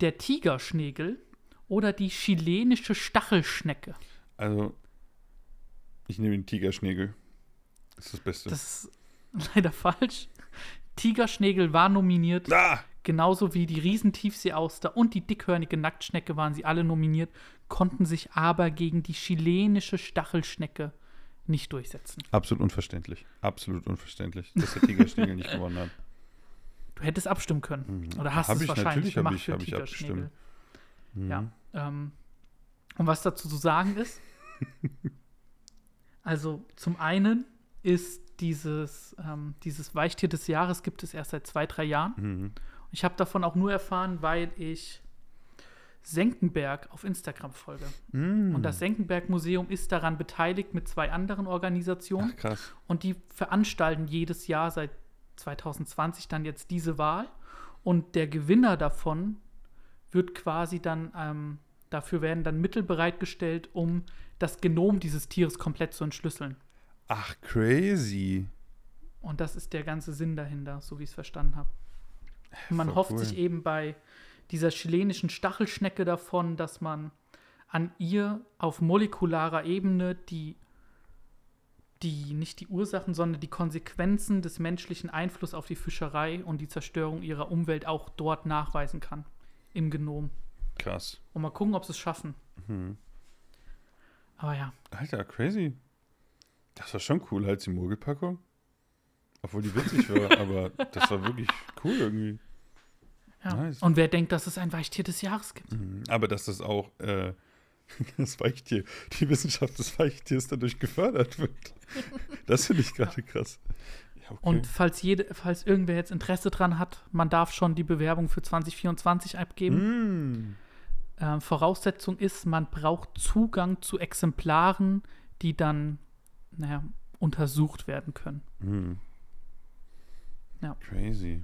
der Tigerschnegel oder die chilenische Stachelschnecke. Also, ich nehme den Tigerschnegel. Das ist das Beste. Das ist leider falsch. Tigerschnegel war nominiert, ah! genauso wie die Riesentiefseeauster und die dickhörnige Nacktschnecke waren sie alle nominiert, konnten sich aber gegen die chilenische Stachelschnecke nicht durchsetzen. Absolut unverständlich. Absolut unverständlich, dass der Tigerschnegel nicht gewonnen hat. Du hättest abstimmen können. Mhm. Oder hast Hab es ich, wahrscheinlich natürlich gemacht ich- für abgestimmt. Mhm. Ja. Ähm, und was dazu zu sagen ist, also zum einen ist dieses, ähm, dieses Weichtier des Jahres gibt es erst seit zwei, drei Jahren. Mhm. Ich habe davon auch nur erfahren, weil ich Senckenberg auf Instagram folge. Mhm. Und das Senckenberg-Museum ist daran beteiligt mit zwei anderen Organisationen. Ach, krass. Und die veranstalten jedes Jahr seit 2020 dann jetzt diese Wahl. Und der Gewinner davon wird quasi dann, ähm, dafür werden dann Mittel bereitgestellt, um das Genom dieses Tieres komplett zu entschlüsseln. Ach, crazy. Und das ist der ganze Sinn dahinter, so wie ich es verstanden habe. Man Voll hofft cool. sich eben bei dieser chilenischen Stachelschnecke davon, dass man an ihr auf molekularer Ebene die, die, nicht die Ursachen, sondern die Konsequenzen des menschlichen Einflusses auf die Fischerei und die Zerstörung ihrer Umwelt auch dort nachweisen kann. Im Genom. Krass. Und mal gucken, ob sie es schaffen. Mhm. Aber ja, Alter, crazy. Das war schon cool als die Mogelpackung. Obwohl die witzig war, aber das war wirklich cool irgendwie. ja. Nice. Und wer denkt, dass es ein Weichtier des Jahres gibt? Mhm. Aber dass das auch äh, das Weichtier, die Wissenschaft des Weichtiers dadurch gefördert wird. Das finde ich gerade krass. Ja, okay. Und falls, jede, falls irgendwer jetzt Interesse dran hat, man darf schon die Bewerbung für 2024 abgeben. Mm. Ähm, Voraussetzung ist, man braucht Zugang zu Exemplaren, die dann, naja, untersucht werden können. Mhm. Ja. Crazy.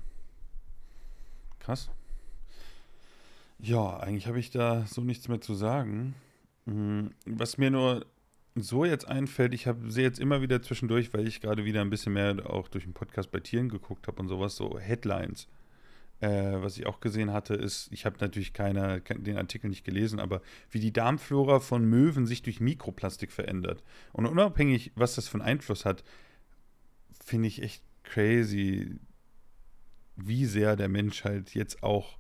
Krass. Ja, eigentlich habe ich da so nichts mehr zu sagen. Mhm. Was mir nur so jetzt einfällt, ich habe sehe jetzt immer wieder zwischendurch, weil ich gerade wieder ein bisschen mehr auch durch den Podcast bei Tieren geguckt habe und sowas, so Headlines. Äh, was ich auch gesehen hatte, ist, ich habe natürlich keine, kein- den Artikel nicht gelesen, aber wie die Darmflora von Möwen sich durch Mikroplastik verändert. Und unabhängig, was das für einen Einfluss hat, finde ich echt crazy, wie sehr der Mensch halt jetzt auch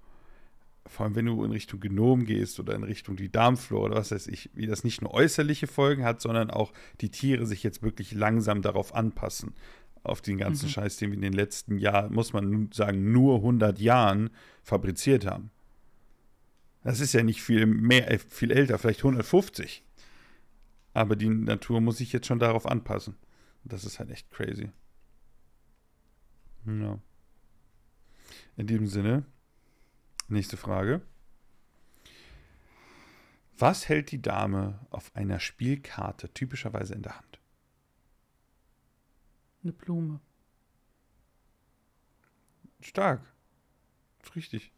vor allem wenn du in Richtung Genom gehst oder in Richtung die Darmflora oder was weiß ich, wie das nicht nur äußerliche Folgen hat, sondern auch die Tiere sich jetzt wirklich langsam darauf anpassen. Auf den ganzen Mhm. Scheiß, den wir in den letzten Jahren, muss man nun sagen, nur 100 Jahren fabriziert haben. Das ist ja nicht viel mehr, äh, viel älter, vielleicht 150. Aber die Natur muss sich jetzt schon darauf anpassen. Das ist halt echt crazy. Ja. In diesem Sinne, nächste Frage. Was hält die Dame auf einer Spielkarte typischerweise in der Hand? Eine Blume. Stark. Richtig.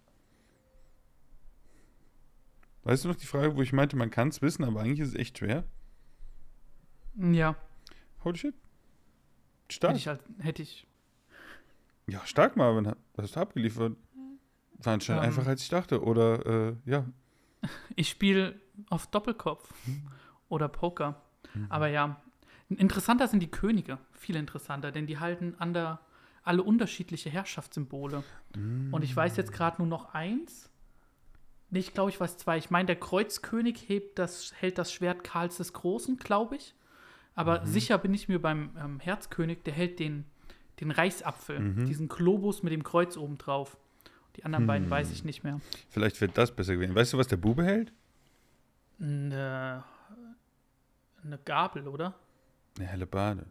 Weißt du noch die Frage, wo ich meinte, man kann es wissen, aber eigentlich ist es echt schwer? Ja, Holy shit. hätte Stark. ich, halt, hätte ich. Ja, stark, Marvin. Was hast du abgeliefert? War anscheinend Ähm. einfacher, als ich dachte. Oder, äh, ja. Ich spiele auf Doppelkopf oder Poker. Aber ja, interessanter sind die Könige. Viel interessanter, denn die halten an der, alle unterschiedliche Herrschaftssymbole. Und ich weiß jetzt gerade nur noch eins. Nee, ich glaube, ich weiß zwei. Ich meine, der Kreuzkönig hebt das, hält das Schwert Karls des Großen, glaube ich. Aber sicher bin ich mir beim ähm, Herzkönig, der hält den, den Reichsapfel, diesen Globus mit dem Kreuz oben drauf. Die anderen beiden weiß ich nicht mehr. Vielleicht wird das besser gewesen. Weißt du, was der Bube hält? Eine, eine Gabel, oder? Eine helle Bade.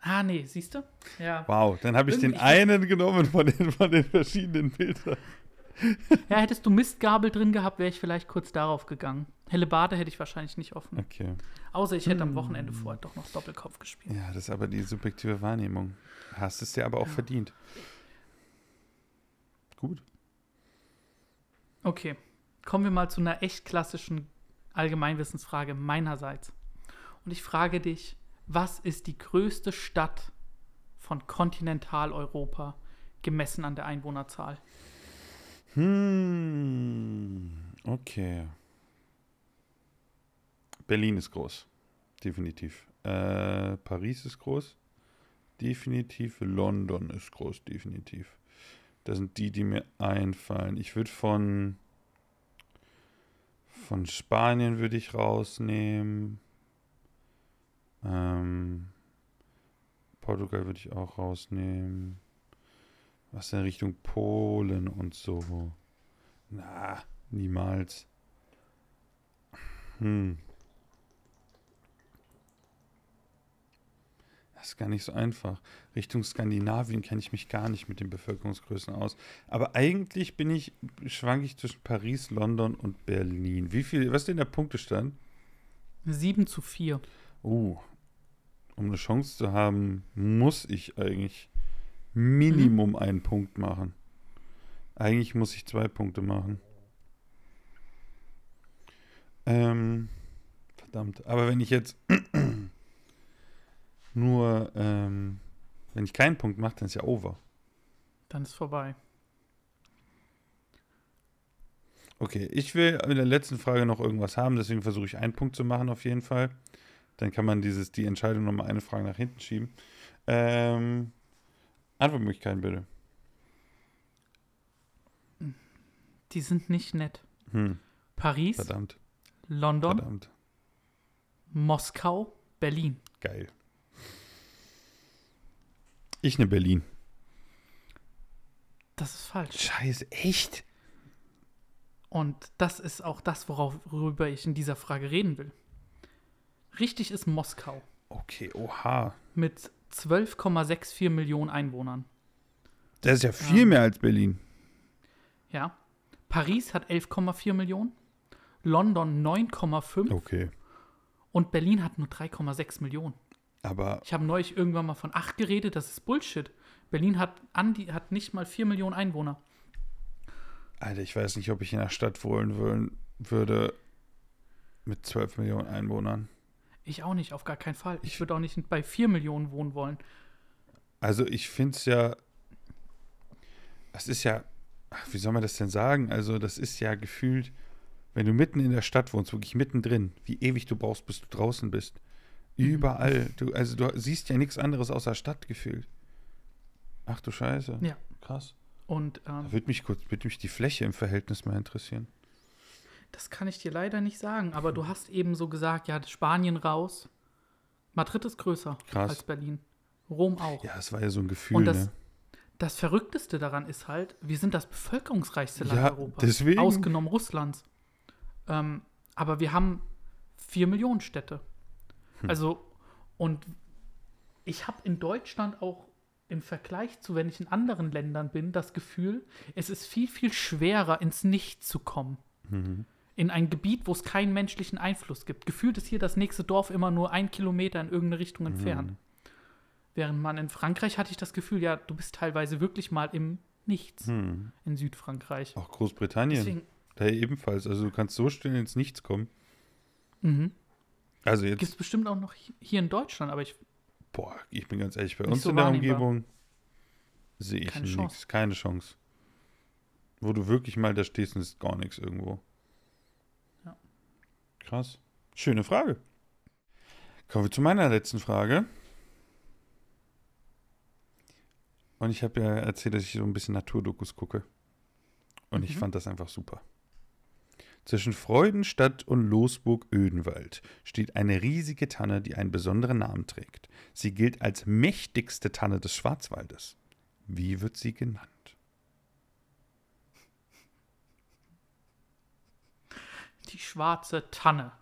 Ah, nee, siehst du? Ja. Wow, dann habe ich den Irgendwie- einen genommen von den, von den verschiedenen Bildern. Ja, hättest du Mistgabel drin gehabt, wäre ich vielleicht kurz darauf gegangen. Helle Bade hätte ich wahrscheinlich nicht offen. Okay. Außer ich hätte am Wochenende vorher doch noch Doppelkopf gespielt. Ja, das ist aber die subjektive Wahrnehmung. Hast es dir aber auch Ja. verdient. Gut. Okay, kommen wir mal zu einer echt klassischen Allgemeinwissensfrage meinerseits. Und ich frage dich, was ist die größte Stadt von Kontinentaleuropa gemessen an der Einwohnerzahl? Hm, okay. Berlin ist groß. Definitiv. Äh, Paris ist groß. Definitiv. London ist groß. Definitiv. Das sind die, die mir einfallen. Ich würde von von Spanien würde ich rausnehmen. Ähm, Portugal würde ich auch rausnehmen. Was in Richtung Polen und so. Na, niemals. Hm. Das ist gar nicht so einfach. Richtung Skandinavien kenne ich mich gar nicht mit den Bevölkerungsgrößen aus. Aber eigentlich bin ich, schwanke ich zwischen Paris, London und Berlin. Wie viel, was ist denn der Punktestand? 7 zu 4. Uh, um eine Chance zu haben, muss ich eigentlich Minimum einen Punkt machen. Eigentlich muss ich zwei Punkte machen. Ähm, verdammt. Aber wenn ich jetzt nur, ähm, wenn ich keinen Punkt mache, dann ist ja over. Dann ist vorbei. Okay, ich will in der letzten Frage noch irgendwas haben, deswegen versuche ich einen Punkt zu machen auf jeden Fall. Dann kann man dieses, die Entscheidung nochmal eine Frage nach hinten schieben. Ähm, Antwortmöglichkeiten bitte. Die sind nicht nett. Hm, Paris, verdammt, London, verdammt. Moskau, Berlin. Geil. Ich ne Berlin. Das ist falsch. Scheiße, echt? Und das ist auch das, worauf- worüber ich in dieser Frage reden will. Richtig ist Moskau Okay, oha. mit 12,64 Millionen Einwohnern. Das ist ja viel Ja. mehr als Berlin. Ja. Paris hat 11,4 Millionen, London 9,5 Okay. und Berlin hat nur 3,6 Millionen. Aber Ich habe neulich irgendwann mal von 8 geredet, das ist Bullshit. Berlin hat, an die, hat nicht mal 4 Millionen Einwohner. Alter, ich weiß nicht, ob ich in einer Stadt wohnen würde mit 12 Millionen Einwohnern. Ich auch nicht, auf gar keinen Fall. Ich Ich- würde auch nicht bei 4 Millionen wohnen wollen. Also ich finde es ja, das ist ja, wie soll man das denn sagen? Also das ist ja gefühlt, wenn du mitten in der Stadt wohnst, wirklich mittendrin, wie ewig du brauchst, bis du draußen bist. Überall. Du, also du siehst ja nichts anderes außer Stadt gefühlt. Ach du Scheiße. Ja. Krass. Und ähm, Da würde mich kurz, würde mich die Fläche im Verhältnis mal interessieren. Das kann ich dir leider nicht sagen. Aber du hast eben so gesagt, ja, Spanien raus. Madrid ist größer Krass. als Berlin. Rom auch. Ja, es war ja so ein Gefühl, Und das, ne? das Verrückteste daran ist halt, wir sind das bevölkerungsreichste Land Ja, Europas. deswegen. Ausgenommen Russlands. Ähm, aber wir haben vier Millionen Städte. Hm. Also, und ich habe in Deutschland auch im Vergleich zu, wenn ich in anderen Ländern bin, das Gefühl, es ist viel, viel schwerer, ins Nichts zu kommen. Mhm. In ein Gebiet, wo es keinen menschlichen Einfluss gibt. Gefühlt ist hier das nächste Dorf immer nur ein Kilometer in irgendeine Richtung entfernt. Mhm. Während man in Frankreich hatte ich das Gefühl, ja, du bist teilweise wirklich mal im Nichts Hm. in Südfrankreich. Auch Großbritannien. Deswegen, Da ebenfalls. Also du kannst so schnell ins Nichts kommen. mhm. Also gibt es jetzt, bestimmt auch noch hi- hier in Deutschland, aber ich, boah, ich bin ganz ehrlich, bei uns so in der. Umgebung sehe ich nichts. Keine Chance. Wo du wirklich mal da stehst und ist gar nichts irgendwo. Krass. Schöne Frage. Kommen wir zu meiner letzten Frage. Und ich habe ja erzählt, dass ich so ein bisschen Naturdokus gucke. Und ich Mhm. fand das einfach super. Zwischen Freudenstadt und Losburg-Ödenwald steht eine riesige Tanne, die einen besonderen Namen trägt. Sie gilt als mächtigste Tanne des Schwarzwaldes. Wie wird sie genannt? Die schwarze Tanne.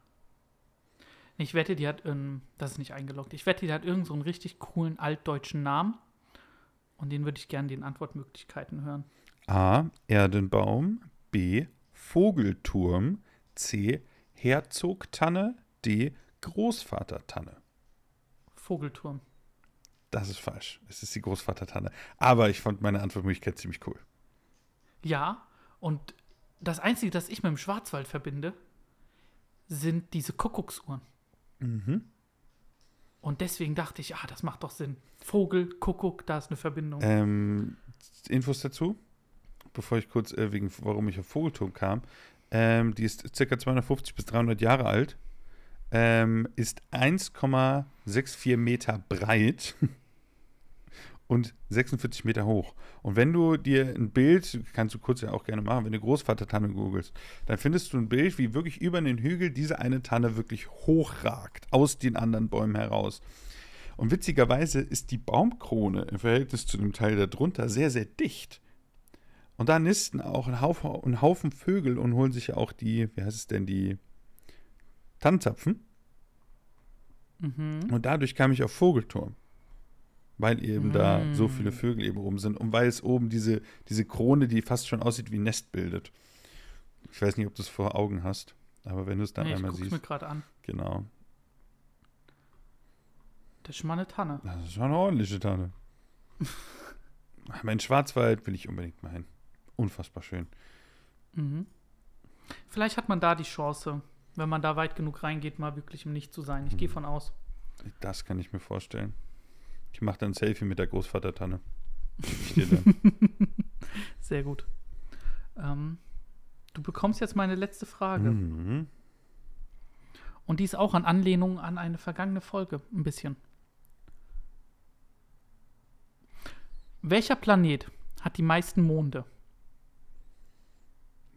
Ich wette, die hat, ähm, das ist nicht eingeloggt, ich wette, die hat irgendeinen so einen richtig coolen altdeutschen Namen. Und den würde ich gerne den Antwortmöglichkeiten hören. A. Erdenbaum. B. Vogelturm. C. Herzogtanne. D. Großvatertanne. Vogelturm. Das ist falsch. Es ist die Großvatertanne. Aber ich fand meine Antwortmöglichkeit ziemlich cool. Ja, und das Einzige, das ich mit dem Schwarzwald verbinde, sind diese Kuckucksuhren. Mhm. Und deswegen dachte ich, ah, das macht doch Sinn. Vogel, Kuckuck, da ist eine Verbindung. Ähm, Infos dazu, bevor ich kurz äh, wegen, warum ich auf Vogelturm kam. Ähm, die ist ca. 250 bis 300 Jahre alt, ähm, ist 1,64 Meter breit und 46 Meter hoch. Und wenn du dir ein Bild, kannst du kurz ja auch gerne machen, wenn du Großvatertanne googelst, dann findest du ein Bild, wie wirklich über den Hügel diese eine Tanne wirklich hochragt, aus den anderen Bäumen heraus. Und witzigerweise ist die Baumkrone im Verhältnis zu dem Teil darunter sehr, sehr dicht. Und da nisten auch ein Haufen, ein Haufen Vögel und holen sich ja auch die, wie heißt es denn, die Tannenzapfen. Mhm. Und dadurch kam ich auf Vogelturm. Weil eben da Mm. so viele Vögel eben oben sind. Und weil es oben diese, diese Krone, die fast schon aussieht wie ein Nest bildet. Ich weiß nicht, ob du es vor Augen hast. Aber wenn du es dann Nee, ich einmal mir siehst. gerade an. Genau. Das ist schon mal eine Tanne. Das ist schon eine ordentliche Tanne. Aber in Schwarzwald will ich unbedingt mal hin. Unfassbar schön. Mhm. Vielleicht hat man da die Chance, wenn man da weit genug reingeht, mal wirklich im Nicht zu sein. Ich gehe Mhm. von aus. Das kann ich mir vorstellen. Ich mache dann ein Selfie mit der Großvatertanne. Sehr gut. Ähm, du bekommst jetzt meine letzte Frage. mhm. Und die ist auch an Anlehnung an eine vergangene Folge ein bisschen. Welcher Planet hat die meisten Monde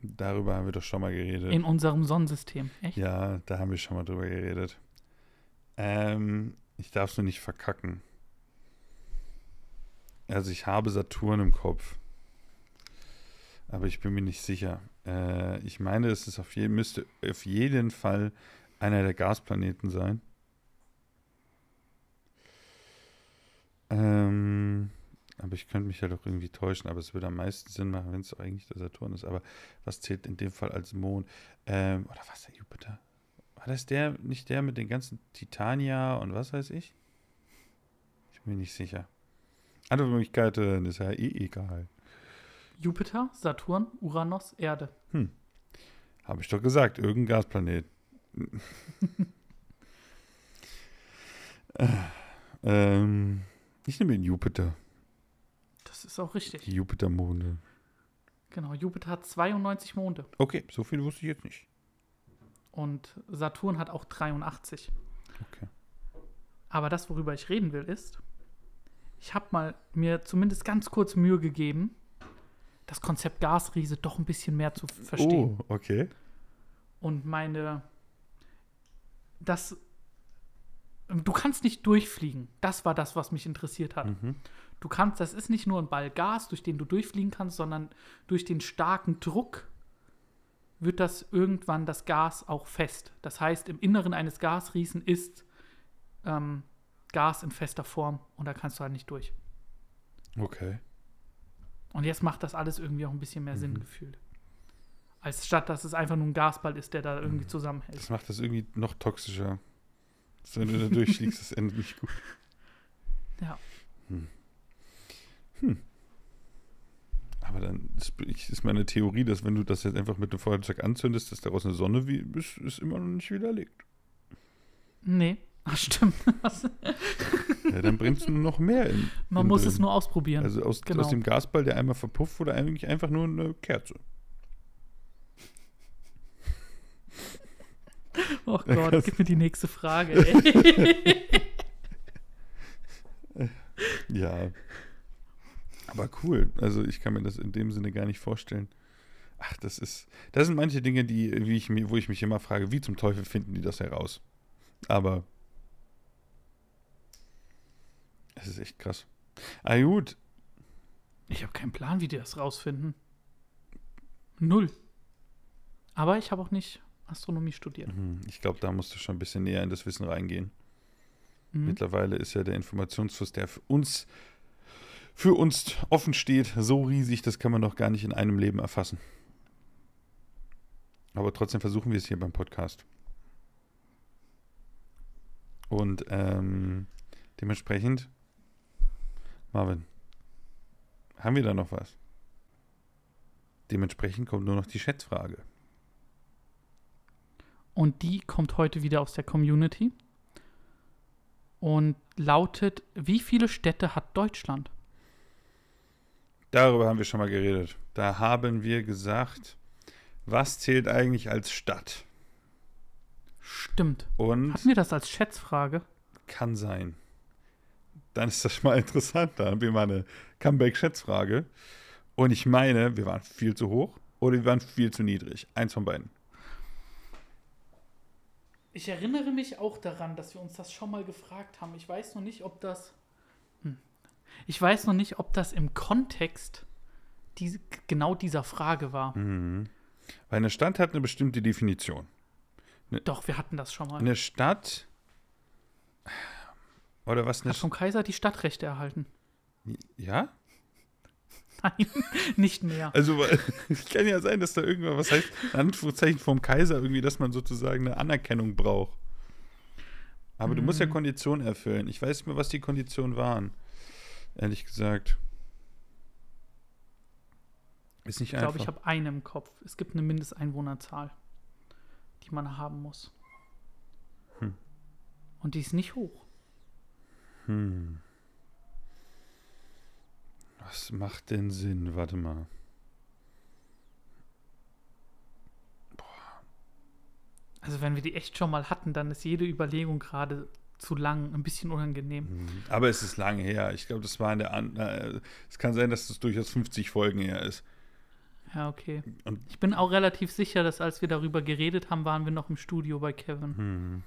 Darüber haben wir doch schon mal geredet. in unserem Sonnensystem? Echt? ja, da haben wir schon mal drüber geredet. Ähm, ich darf es nur nicht verkacken. Also ich habe Saturn im Kopf. Aber ich bin mir nicht sicher. Äh, ich meine, es ist auf jeden, müsste auf jeden Fall einer der Gasplaneten sein. Ähm, aber ich könnte mich ja doch irgendwie täuschen, aber es würde am meisten Sinn machen, wenn es eigentlich der Saturn ist. Aber was zählt in dem Fall als Mond? Ähm, oder was der Jupiter? War das der, nicht der mit den ganzen Titania und was weiß ich? Ich bin mir nicht sicher. Andere Möglichkeiten ist ja eh egal. Jupiter, Saturn, Uranus, Erde. Habe ich doch gesagt, irgendein Gasplanet. äh, ähm, ich nehme den Jupiter. Das ist auch richtig. Die Jupitermonde. Genau, Jupiter hat 92 Monde. Okay, so viel wusste ich jetzt nicht. Und Saturn hat auch 83. Okay. Aber das, worüber ich reden will, ist, ich habe mal mir zumindest ganz kurz Mühe gegeben, das Konzept Gasriese doch ein bisschen mehr zu verstehen. Oh, okay. Und meine, das, du kannst nicht durchfliegen. Das war das, was mich interessiert hat. Mhm. Du kannst, das ist nicht nur ein Ball Gas, durch den du durchfliegen kannst, sondern durch den starken Druck wird das irgendwann das Gas auch fest. Das heißt, im Inneren eines Gasriesen ist ähm, Gas in fester Form und da kannst du halt nicht durch. Okay. Und jetzt macht das alles irgendwie auch ein bisschen mehr Sinn gefühlt. Als statt, dass es einfach nur ein Gasball ist, der da irgendwie zusammenhält. Das macht das irgendwie noch toxischer. Wenn du da durchfliegst, das endet nicht gut. Ja. Aber dann ist, ich- ist meine Theorie, dass wenn du das jetzt einfach mit einem Feuerzeug anzündest, dass daraus eine Sonne wie, ist, ist immer noch nicht widerlegt. Nee. Ach, stimmt. Ja, dann brennt es nur noch mehr in. Man in muss drin. es nur ausprobieren. Also aus, Genau. aus dem Gasball, der einmal verpufft, wurde eigentlich einfach nur eine Kerze. oh Gott, gib mir die nächste Frage. Ja. Aber cool. Also ich kann mir das in dem Sinne gar nicht vorstellen. Ach, das ist. Das sind manche Dinge, die, wie ich wo ich mich immer frage, wie zum Teufel finden die das heraus? Aber es ist echt krass. Ah gut, Ich habe keinen Plan, wie die das rausfinden. Null. Aber ich habe auch nicht Astronomie studiert. Mhm, ich glaube, da musst du schon ein bisschen näher in das Wissen reingehen. Mhm. Mittlerweile ist ja der Informationsfluss, der für uns, für uns offen steht, so riesig, das kann man doch gar nicht in einem Leben erfassen. Aber trotzdem versuchen wir es hier beim Podcast. Und ähm, dementsprechend, Marvin, haben wir da noch was? Dementsprechend kommt nur noch die Schätzfrage. Und die kommt heute wieder aus der Community und lautet: Wie viele Städte hat Deutschland? Darüber haben wir schon mal geredet. Da haben wir gesagt, was zählt eigentlich als Stadt? Stimmt. Und Hatten wir das als Schätzfrage? kann sein. Dann ist das schon mal interessant. Da haben wir mal eine Comeback-Schätzfrage. Und ich meine, wir waren viel zu hoch oder wir waren viel zu niedrig. Eins von beiden. Ich erinnere mich auch daran, dass wir uns das schon mal gefragt haben. Ich weiß noch nicht, ob das. Hm. Ich weiß noch nicht, ob das im Kontext die, genau dieser Frage war. Mhm. Weil eine Stadt hat eine bestimmte Definition. Doch, wir hatten das schon mal. Eine Stadt. Oder was eine Hat vom Kaiser die Stadtrechte erhalten. Ja? Nein, nicht mehr. Also, es kann ja sein, dass da irgendwas, was heißt, in Anführungszeichen vom Kaiser irgendwie, dass man sozusagen eine Anerkennung braucht. Aber du musst ja Mhm. Konditionen erfüllen. Ich weiß nicht mehr, was die Konditionen waren. Ehrlich gesagt. Ist nicht Ich glaube, einfach. ich habe eine im Kopf. Es gibt eine Mindesteinwohnerzahl, die man haben muss. Hm. Und die ist nicht hoch. Hm. Was macht denn Sinn? Warte mal. Also wenn wir die echt schon mal hatten, dann ist jede Überlegung gerade zu lang, ein bisschen unangenehm. Hm. Aber es ist lange her. Ich glaube, das war in der. An äh, es kann sein, dass das durchaus 50 Folgen her ist. Ja, okay. Und Ich bin auch relativ sicher, dass als wir darüber geredet haben, waren wir noch im Studio bei Kevin. hm.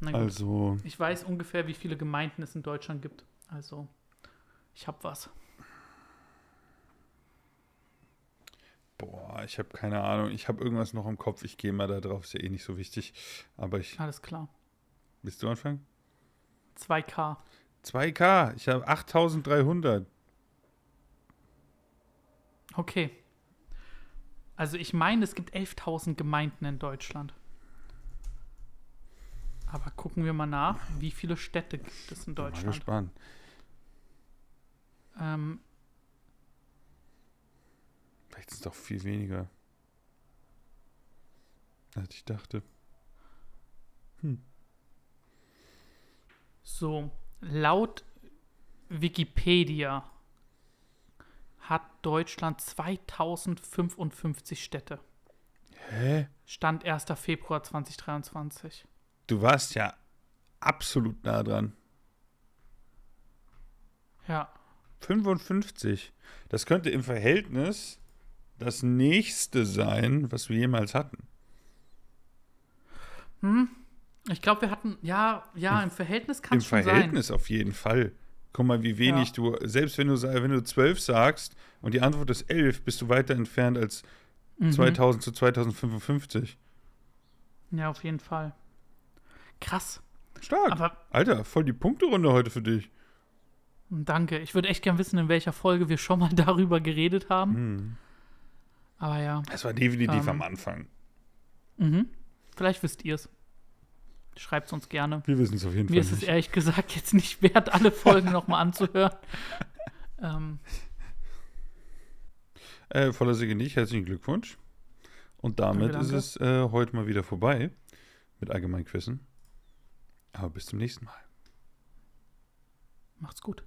Na gut. Also. Ich weiß ungefähr, wie viele Gemeinden es in Deutschland gibt. Also, ich habe was. Boah, ich habe keine Ahnung. Ich habe irgendwas noch im Kopf. Ich gehe mal da drauf. Ist ja eh nicht so wichtig. Aber ich. Alles klar. Willst du anfangen? 2K. 2K. Ich habe 8300. Okay. Also ich meine, es gibt 11.000 Gemeinden in Deutschland. Aber gucken wir mal nach, wie viele Städte gibt es in Bin mal Deutschland. gespannt. Ähm, Vielleicht ist es doch viel weniger. Als ich dachte. so, laut Wikipedia hat Deutschland 2055 Städte. Hä? Stand 1. Februar 2023. Du warst ja absolut nah dran. Ja. 55. Das könnte im Verhältnis das nächste sein, was wir jemals hatten. Hm? Ich glaube, wir hatten, ja, ja, im Verhältnis kann Im es schon Verhältnis auf jeden Fall. Guck mal, wie wenig Ja. du, selbst wenn du, wenn du 12 sagst und die Antwort ist 11, bist du weiter entfernt als sein. Mhm. 2000 zu 2055. Ja, auf jeden Fall. Krass. Stark. Aber Alter, voll die Punkterunde heute für dich. danke. Ich würde echt gern wissen, in welcher Folge wir schon mal darüber geredet haben. Hm. Aber ja. Das war definitiv Ähm. am Anfang. Mhm. Vielleicht wisst ihr es. Schreibt es uns gerne. Wir wissen es auf jeden Mir Fall ist es nicht. ehrlich gesagt jetzt nicht wert, alle Folgen nochmal anzuhören. ähm, Äh, voller Siege nicht, herzlichen Glückwunsch. Und damit Danke, danke. ist es äh, heute mal wieder vorbei mit Allgemeinquissen. Aber bis zum nächsten Mal. macht's gut.